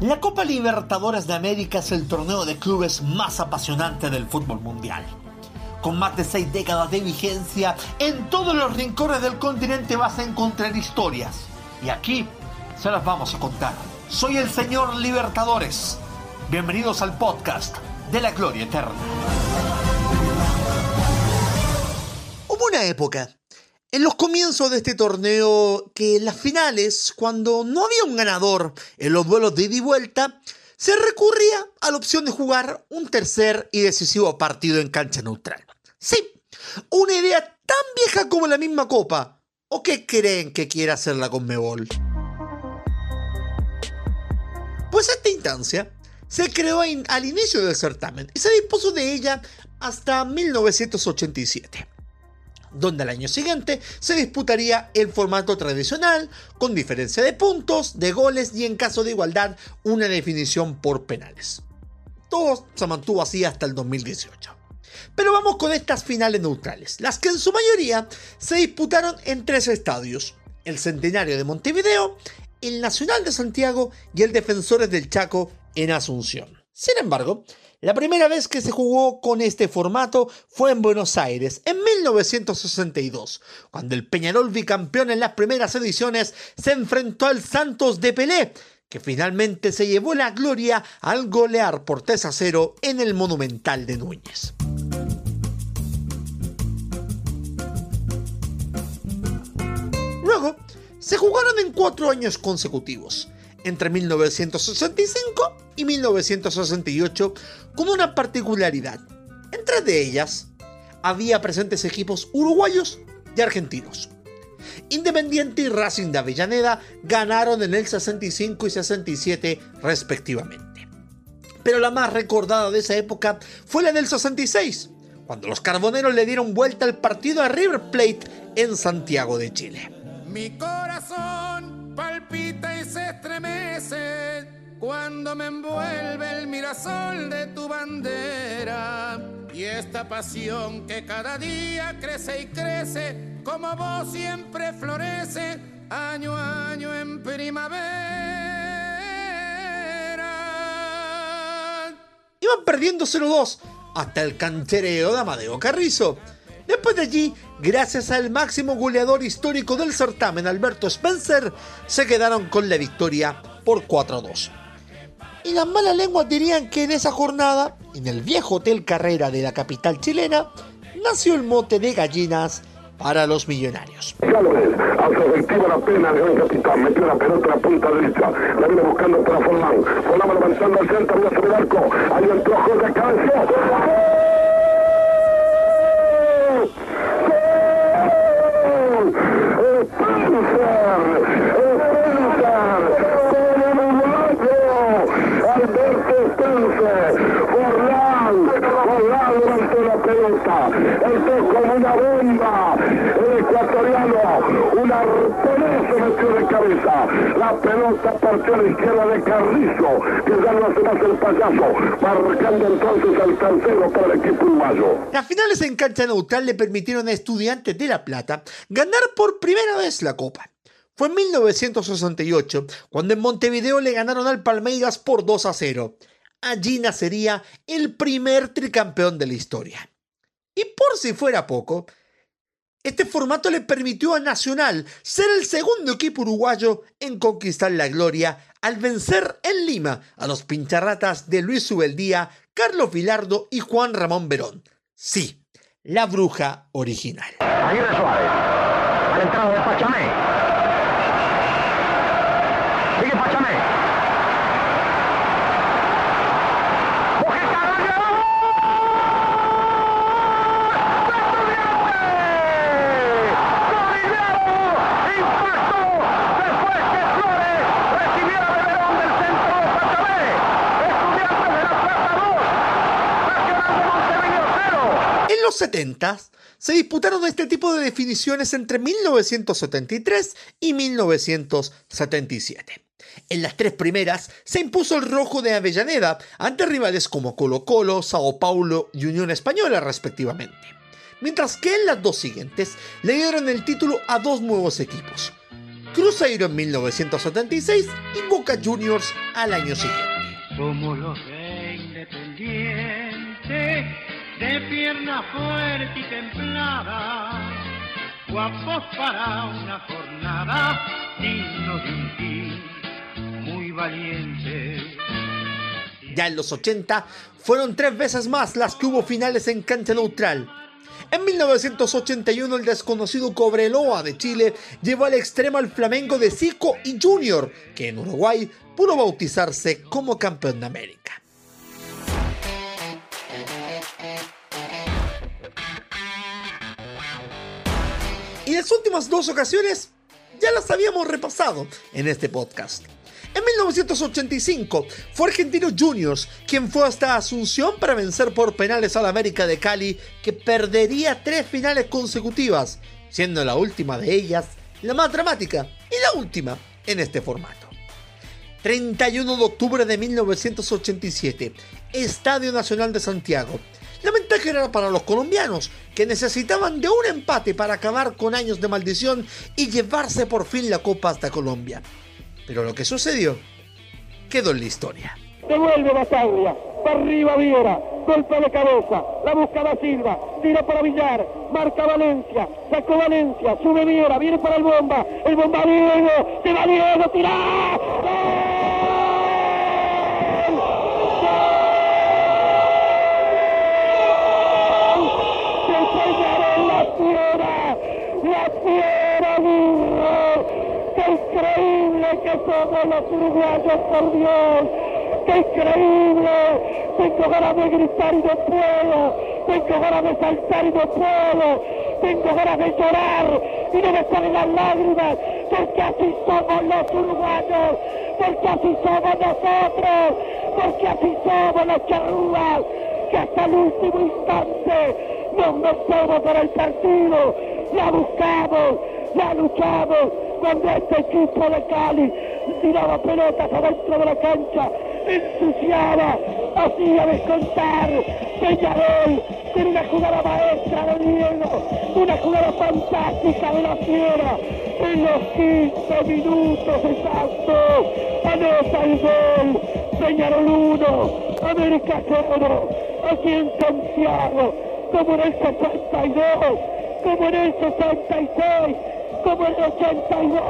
La Copa Libertadores de América es el torneo de clubes más apasionante del fútbol mundial. Con más de seis décadas de vigencia, en todos los rincones del continente vas a encontrar historias. Y aquí se las vamos a contar. Soy el señor Libertadores. Bienvenidos al podcast de la Gloria Eterna. Hubo una época en los comienzos de este torneo que en las finales, cuando no había un ganador en los duelos de ida y vuelta, se recurría a la opción de jugar un tercer y decisivo partido en cancha neutral. Sí, una idea tan vieja como la misma copa. ¿O qué creen que quiere hacer la Conmebol? Pues esta instancia se creó al inicio del certamen y se dispuso de ella hasta 1987 donde al año siguiente se disputaría el formato tradicional, con diferencia de puntos, de goles y en caso de igualdad una definición por penales. Todo se mantuvo así hasta el 2018. Pero vamos con estas finales neutrales, las que en su mayoría se disputaron en tres estadios, el Centenario de Montevideo, el Nacional de Santiago y el Defensores del Chaco en Asunción. Sin embargo, la primera vez que se jugó con este formato fue en Buenos Aires, en 1962, cuando el Peñarol bicampeón en las primeras ediciones se enfrentó al Santos de Pelé, que finalmente se llevó la gloria al golear por 3 a 0 en el Monumental de Núñez. Luego, se jugaron en cuatro años consecutivos entre 1965 y 1968 con una particularidad. Entre de ellas, había presentes equipos uruguayos y argentinos. Independiente y Racing de Avellaneda ganaron en el 65 y 67 respectivamente. Pero la más recordada de esa época fue la del 66, cuando los carboneros le dieron vuelta al partido a River Plate en Santiago de Chile. Mi corazón palpita y se estremece cuando me envuelve el mirasol de tu bandera. Y esta pasión que cada día crece y crece, como vos siempre florece, año a año en primavera. Iban perdiendo 0-2 hasta el canchereo de Amadeo Carrizo. Después de allí, gracias al máximo goleador histórico del certamen, Alberto Spencer, se quedaron con la victoria por 4-2. Y las malas lenguas dirían que en esa jornada, en el viejo Hotel Carrera de la capital chilena, nació el mote de gallinas para los millonarios. efectivo la pena el gran capitán, metió la pelota a la punta derecha, la viene buscando para Forlán, Forlán levantando al centro, voy a el arco, ahí entró Jorge Cabezón. Esto bomba. El ecuatoriano, se metió de cabeza. La pelota partió la izquierda de Carrizo, que ya hace más el payaso, marcando entonces al tercero para el equipo uruguayo. Las finales en cancha neutral le permitieron a Estudiantes de La Plata ganar por primera vez la Copa. Fue en 1968 cuando en Montevideo le ganaron al Palmeiras por 2 a 0. Allí nacería el primer tricampeón de la historia. Y por si fuera poco, este formato le permitió a Nacional ser el segundo equipo uruguayo en conquistar la gloria al vencer en Lima a los pincharratas de Luis Ubeldía, Carlos Vilardo y Juan Ramón Verón. Sí, la bruja original. Los 70 se disputaron este tipo de definiciones entre 1973 y 1977. En las tres primeras se impuso el rojo de Avellaneda ante rivales como Colo Colo, Sao Paulo y Unión Española respectivamente. Mientras que en las dos siguientes le dieron el título a dos nuevos equipos, Cruzeiro en 1976 y Boca Juniors al año siguiente. Los de Independiente, de pierna fuerte y templada, guapos para una jornada, dignos de un team muy valiente. Ya en los 80 fueron tres veces más las que hubo finales en cancha neutral. En 1981 el desconocido Cobreloa de Chile llevó al extremo al Flamengo de Zico y Junior, que en Uruguay pudo bautizarse como campeón de América. Las últimas dos ocasiones ya las habíamos repasado en este podcast. En 1985 fue Argentino Juniors quien fue hasta Asunción para vencer por penales al América de Cali, que perdería tres finales consecutivas, siendo la última de ellas la más dramática y la última en este formato. 31 de octubre de 1987, Estadio Nacional de Santiago. La ventaja era para los colombianos, que necesitaban de un empate para acabar con años de maldición y llevarse por fin la copa hasta Colombia. Pero lo que sucedió quedó en la historia. Devuelve Bataglia, para arriba Viera, golpe de cabeza, la busca da Silva, tira para Villar, marca Valencia, sacó Valencia, sube Viera, viene para el bomba, el bomba Diego, se va Diego, tira fiera, la fiera burro, qué somos los uruguayos, por Dios, qué increíble, tengo ganas de gritar y no puedo, tengo ganas de saltar y no puedo, tengo ganas de llorar y no me salen las lágrimas, porque así somos los uruguayos, porque así somos nosotros, porque así somos los charrúas, que hasta el último instante nos metemos para el partido, la buscamos, la luchamos, cuando este equipo de Cali tiraba pelotas adentro de la cancha, ensuciaba, hacía descontar, Peñarol, con una jugada maestra de Diego, una jugada fantástica de la fiera, en los 15 minutos exactos, anota el gol, Peñarol 1, América 0, aquí en Santiago, como en el 62, como en el 66, como el 82,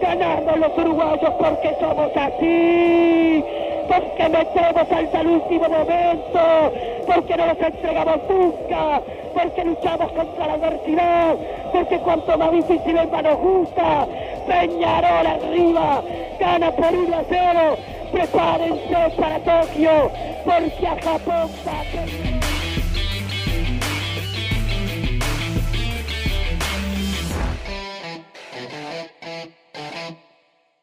ganando los uruguayos porque somos así, porque metemos hasta el último momento, porque no nos entregamos nunca, porque luchamos contra la adversidad, porque cuanto más difícil es mano justa, Peñarol arriba, gana por 1 a 0, prepárense para Tokio, porque a Japón va a